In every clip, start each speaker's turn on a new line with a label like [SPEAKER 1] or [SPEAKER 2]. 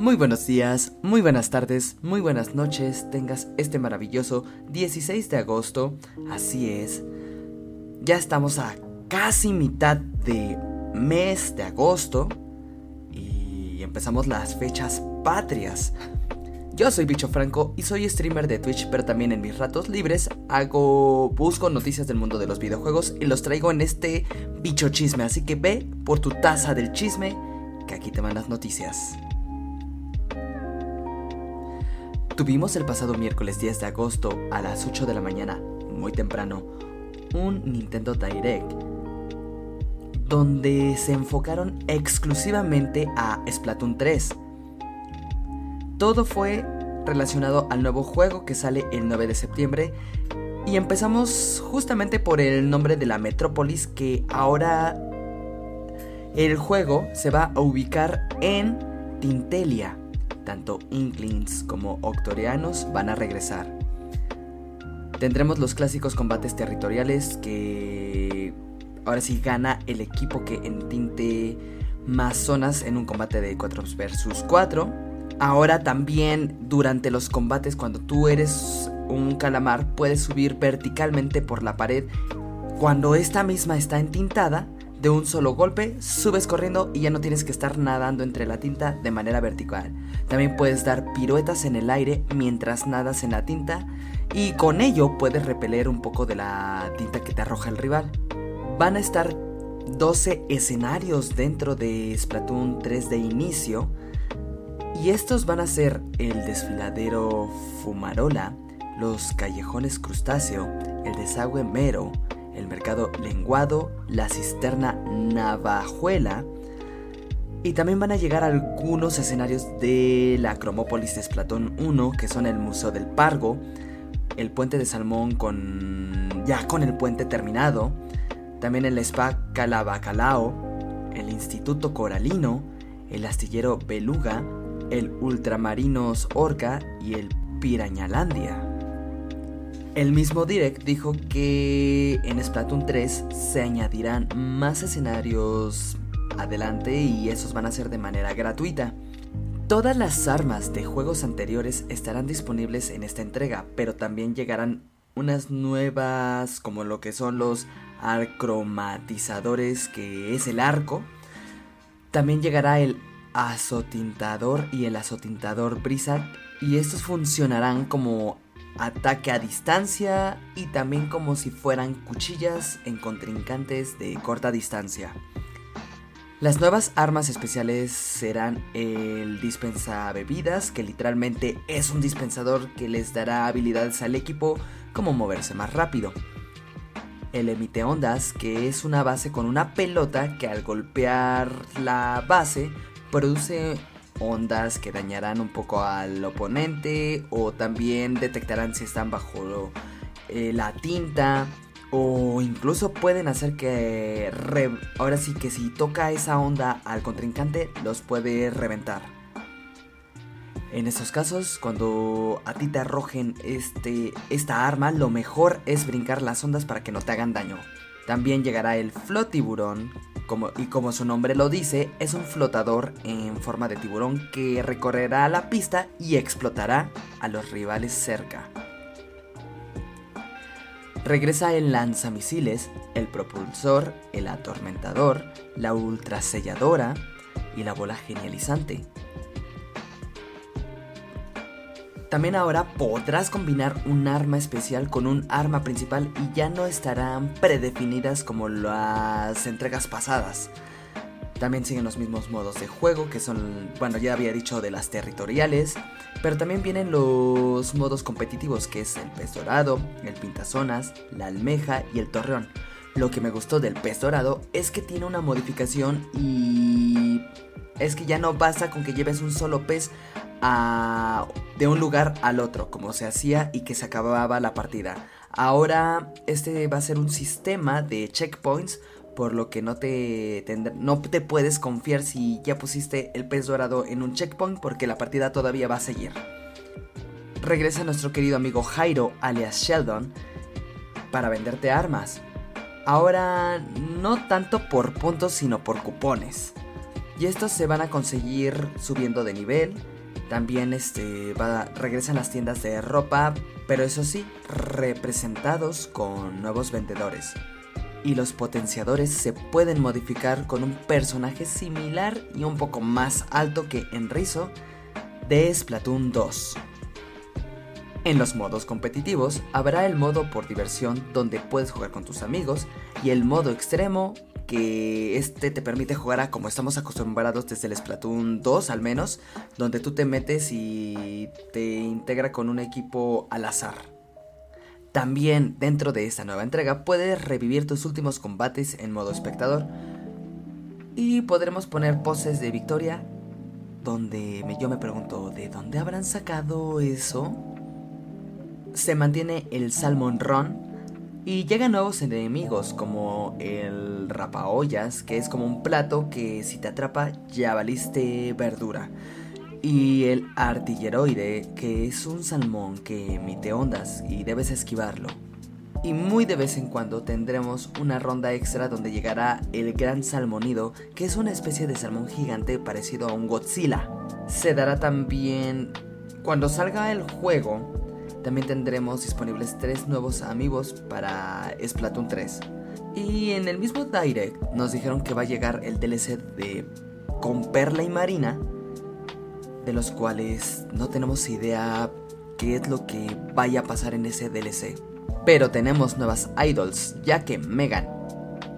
[SPEAKER 1] Muy buenos días, muy buenas tardes, muy buenas noches, tengas este maravilloso 16 de agosto, así es. Ya estamos a casi mitad de mes de agosto y empezamos las fechas patrias. Yo soy Bicho Franco y soy streamer de Twitch, pero también en mis ratos libres hago busco noticias del mundo de los videojuegos y los traigo en este bicho chisme, así que ve por tu taza del chisme que aquí te van las noticias. Tuvimos el pasado miércoles 10 de agosto a las 8 de la mañana, muy temprano, un Nintendo Direct donde se enfocaron exclusivamente a Splatoon 3. Todo fue relacionado al nuevo juego que sale el 9 de septiembre y empezamos justamente por el nombre de la metrópolis que ahora el juego se va a ubicar en Tintelia tanto Inklings como Octorianos van a regresar. Tendremos los clásicos combates territoriales que ahora sí gana el equipo que entinte más zonas en un combate de 4 versus 4. Ahora también durante los combates cuando tú eres un calamar puedes subir verticalmente por la pared. Cuando esta misma está entintada, de un solo golpe, subes corriendo y ya no tienes que estar nadando entre la tinta de manera vertical. También puedes dar piruetas en el aire mientras nadas en la tinta y con ello puedes repeler un poco de la tinta que te arroja el rival. Van a estar 12 escenarios dentro de Splatoon 3 de inicio y estos van a ser el desfiladero Fumarola, los callejones crustáceo, el desagüe mero, el mercado lenguado, la cisterna navajuela. Y también van a llegar algunos escenarios de la Cromópolis de Platón 1, que son el Museo del Pargo, el puente de Salmón con ya con el puente terminado, también el Spa Calabacalao, el Instituto Coralino, el astillero Beluga, el Ultramarinos Orca y el Pirañalandia. El mismo Direct dijo que en Splatoon 3 se añadirán más escenarios adelante y esos van a ser de manera gratuita. Todas las armas de juegos anteriores estarán disponibles en esta entrega, pero también llegarán unas nuevas como lo que son los acromatizadores que es el arco. También llegará el azotintador y el azotintador Blizzard y estos funcionarán como ataque a distancia y también como si fueran cuchillas en contrincantes de corta distancia. Las nuevas armas especiales serán el dispensa bebidas, que literalmente es un dispensador que les dará habilidades al equipo como moverse más rápido. El emite ondas, que es una base con una pelota que al golpear la base produce ondas que dañarán un poco al oponente o también detectarán si están bajo eh, la tinta o incluso pueden hacer que ahora sí que si toca esa onda al contrincante los puede reventar. En esos casos, cuando a ti te arrojen este, esta arma, lo mejor es brincar las ondas para que no te hagan daño. También llegará el flotiburón, y como su nombre lo dice, es un flotador en forma de tiburón que recorrerá la pista y explotará a los rivales cerca. Regresa el lanzamisiles, el propulsor, el atormentador, la ultraselladora y la bola genializante. También ahora podrás combinar un arma especial con un arma principal y ya no estarán predefinidas como las entregas pasadas. También siguen los mismos modos de juego que son, bueno, ya había dicho de las territoriales, pero también vienen los modos competitivos que es el pez dorado, el pintazonas, la almeja y el torreón. Lo que me gustó del pez dorado es que tiene una modificación y es que ya no basta con que lleves un solo pez de un lugar al otro, como se hacía y que se acababa la partida. Ahora este va a ser un sistema de checkpoints, por lo que no te, no te puedes confiar si ya pusiste el pez dorado en un checkpoint, porque la partida todavía va a seguir. Regresa nuestro querido amigo Jairo, alias Sheldon, para venderte armas. Ahora no tanto por puntos, sino por cupones. Y estos se van a conseguir subiendo de nivel. También este, va, regresan las tiendas de ropa, pero eso sí, representados con nuevos vendedores. Y los potenciadores se pueden modificar con un personaje similar y un poco más alto que Enrizo de Splatoon 2. En los modos competitivos habrá el modo por diversión donde puedes jugar con tus amigos y el modo extremo que este te permite jugar a como estamos acostumbrados desde el Splatoon 2 al menos, donde tú te metes y te integra con un equipo al azar. También dentro de esta nueva entrega puedes revivir tus últimos combates en modo espectador y podremos poner poses de victoria donde yo me pregunto, ¿de dónde habrán sacado eso? Se mantiene el Salmon Run y llegan nuevos enemigos como el rapaollas, que es como un plato que si te atrapa ya valiste verdura. Y el artilleroide, que es un salmón que emite ondas y debes esquivarlo. Y muy de vez en cuando tendremos una ronda extra donde llegará el gran salmonido, que es una especie de salmón gigante parecido a un Godzilla. Se dará también cuando salga el juego también tendremos disponibles tres nuevos amigos para Splatoon 3. Y en el mismo Direct nos dijeron que va a llegar el DLC de Con Perla y Marina, de los cuales no tenemos idea qué es lo que vaya a pasar en ese DLC. Pero tenemos nuevas idols, ya que Megan,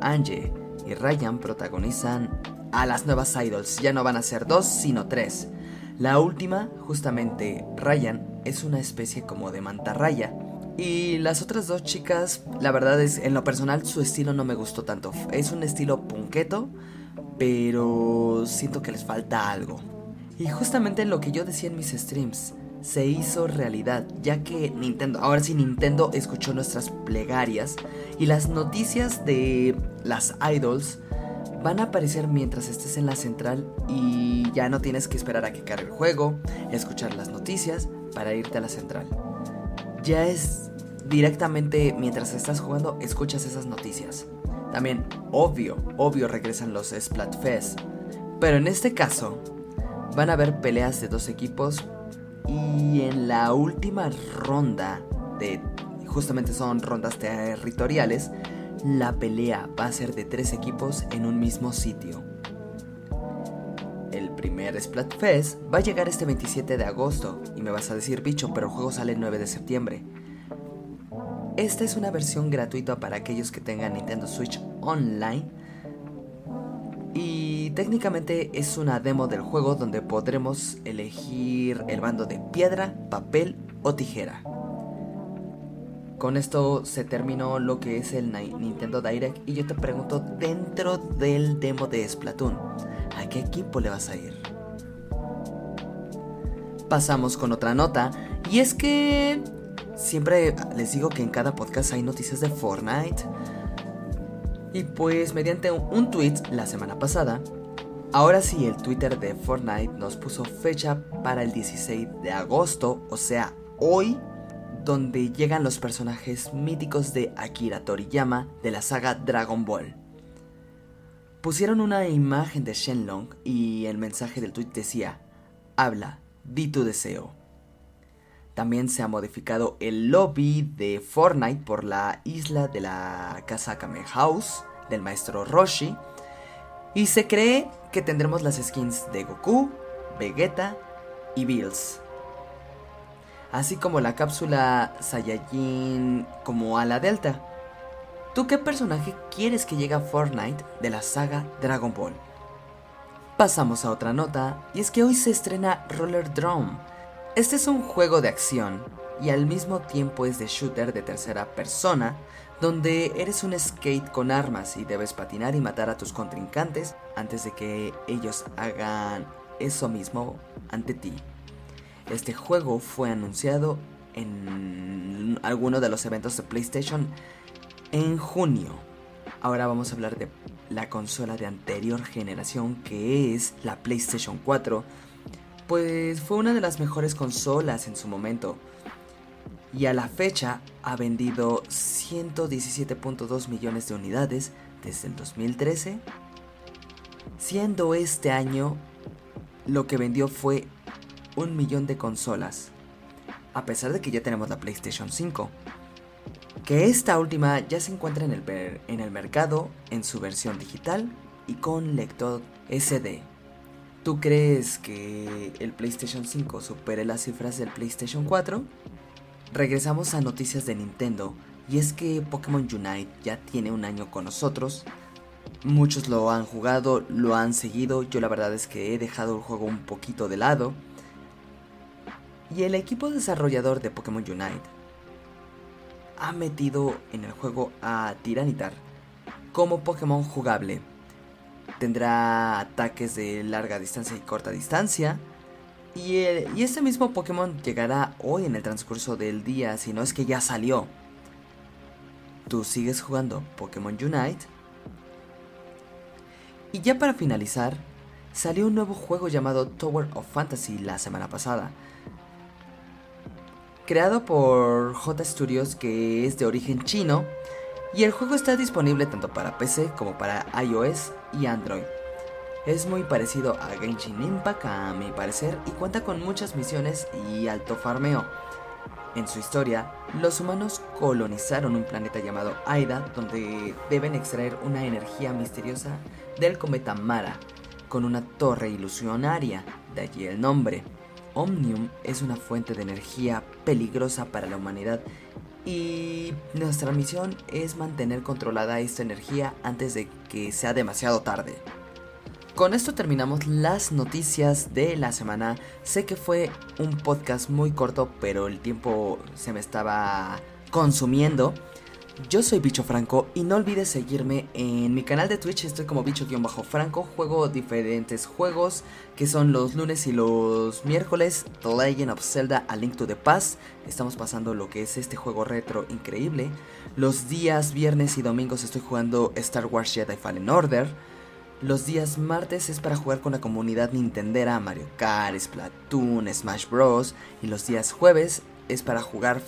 [SPEAKER 1] Angie y Ryan protagonizan a las nuevas idols. Ya no van a ser dos, sino tres. La última, justamente Ryan, es una especie como de mantarraya. Y las otras dos chicas, la verdad es, en lo personal, su estilo no me gustó tanto. Es un estilo punqueto, pero siento que les falta algo. Y justamente lo que yo decía en mis streams, se hizo realidad, ya que Nintendo, ahora sí Nintendo escuchó nuestras plegarias y las noticias de las idols van a aparecer mientras estés en la central y ya no tienes que esperar a que cargue el juego, escuchar las noticias, para irte a la central. Ya es directamente mientras estás jugando, escuchas esas noticias. También, obvio, obvio regresan los Splatfest. Pero en este caso, van a haber peleas de dos equipos. Y en la última ronda, de justamente son rondas territoriales, la pelea va a ser de tres equipos en un mismo sitio primer Splatfest va a llegar este 27 de agosto y me vas a decir bicho, pero el juego sale el 9 de septiembre. Esta es una versión gratuita para aquellos que tengan Nintendo Switch Online y técnicamente es una demo del juego donde podremos elegir el bando de piedra, papel o tijera. Con esto se terminó lo que es el Nintendo Direct y yo te pregunto dentro del demo de Splatoon, ¿a qué equipo le vas a ir? Pasamos con otra nota y es que siempre les digo que en cada podcast hay noticias de Fortnite. Y pues mediante un tweet la semana pasada, ahora sí el Twitter de Fortnite nos puso fecha para el 16 de agosto, o sea, hoy, donde llegan los personajes míticos de Akira Toriyama de la saga Dragon Ball. Pusieron una imagen de Shenlong y el mensaje del tweet decía, habla, di tu deseo. También se ha modificado el lobby de Fortnite por la isla de la casa Kame House del maestro Roshi. Y se cree que tendremos las skins de Goku, Vegeta y Bills. Así como la cápsula Saiyajin como ala delta. ¿Tú qué personaje quieres que llegue a Fortnite de la saga Dragon Ball? Pasamos a otra nota, y es que hoy se estrena Roller Drone. Este es un juego de acción y al mismo tiempo es de shooter de tercera persona, donde eres un skate con armas y debes patinar y matar a tus contrincantes antes de que ellos hagan eso mismo ante ti. Este juego fue anunciado en alguno de los eventos de PlayStation en junio. Ahora vamos a hablar de la consola de anterior generación que es la PlayStation 4. Pues fue una de las mejores consolas en su momento. Y a la fecha ha vendido 117.2 millones de unidades desde el 2013 siendo este año lo que vendió fue un millón de consolas, a pesar de que ya tenemos la PlayStation 5, que esta última ya se encuentra en el, en el mercado en su versión digital y con lector SD. ¿Tú crees que el PlayStation 5 supere las cifras del PlayStation 4? Regresamos a noticias de Nintendo, y es que Pokémon Unite ya tiene un año con nosotros. Muchos lo han jugado, lo han seguido, yo la verdad es que he dejado el juego un poquito de lado. Y el equipo desarrollador de Pokémon Unite ha metido en el juego a Tiranitar como Pokémon jugable tendrá ataques de larga distancia y corta distancia. Y, y este mismo Pokémon llegará hoy en el transcurso del día, si no es que ya salió. Tú sigues jugando Pokémon Unite. Y ya para finalizar, salió un nuevo juego llamado Tower of Fantasy la semana pasada. Creado por J Studios que es de origen chino y el juego está disponible tanto para PC como para iOS y Android. Es muy parecido a Genshin Impact a mi parecer y cuenta con muchas misiones y alto farmeo. En su historia, los humanos colonizaron un planeta llamado Aida donde deben extraer una energía misteriosa del cometa Mara con una torre ilusionaria, de allí el nombre. Omnium es una fuente de energía peligrosa para la humanidad y nuestra misión es mantener controlada esta energía antes de que sea demasiado tarde. Con esto terminamos las noticias de la semana. Sé que fue un podcast muy corto, pero el tiempo se me estaba consumiendo. Yo soy Bicho Franco y no olvides seguirme en mi canal de Twitch, estoy como bicho-franco, juego diferentes juegos que son los lunes y los miércoles, The Legend of Zelda A Link to the Past, estamos pasando lo que es este juego retro increíble. Los días viernes y domingos estoy jugando Star Wars Jedi Fallen Order. Los días martes es para jugar con la comunidad nintendera Mario Kart, Splatoon, Smash Bros. Y los días jueves es para jugar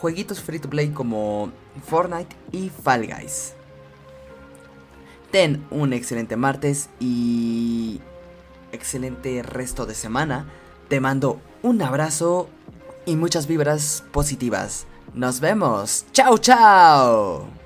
[SPEAKER 1] jueguitos free to play como Fortnite y Fall Guys. Ten un excelente martes y excelente resto de semana. Te mando un abrazo y muchas vibras positivas. Nos vemos. Chao, chao.